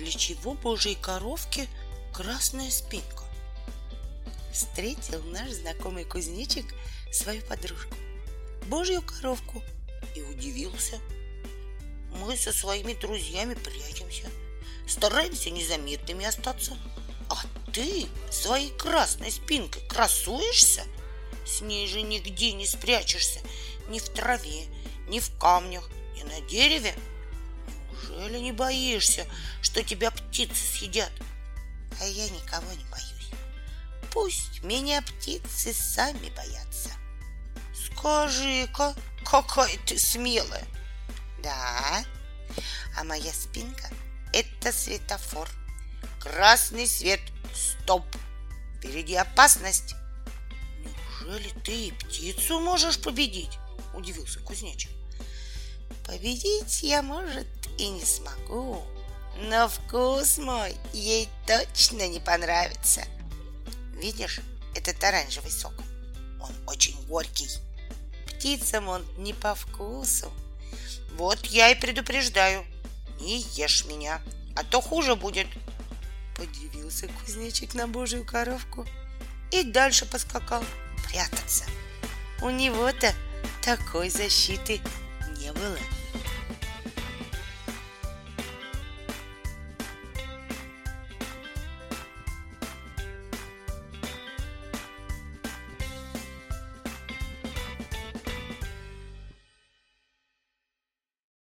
для чего божьей коровке красная спинка? Встретил наш знакомый кузнечик свою подружку, божью коровку, и удивился. Мы со своими друзьями прячемся, стараемся незаметными остаться. А ты своей красной спинкой красуешься? С ней же нигде не спрячешься, ни в траве, ни в камнях, ни на дереве. Неужели не боишься, что тебя птицы съедят? А я никого не боюсь. Пусть меня птицы сами боятся. Скажи-ка, какая ты смелая. Да, а моя спинка — это светофор. Красный свет — стоп. Впереди опасность. Неужели ты и птицу можешь победить? Удивился кузнечик. Победить я, может, и не смогу, но вкус мой ей точно не понравится. Видишь этот оранжевый сок? Он очень горький. Птицам он не по вкусу. Вот я и предупреждаю. Не ешь меня, а то хуже будет. Подивился кузнечик на божью коровку и дальше поскакал прятаться. У него-то такой защиты не было.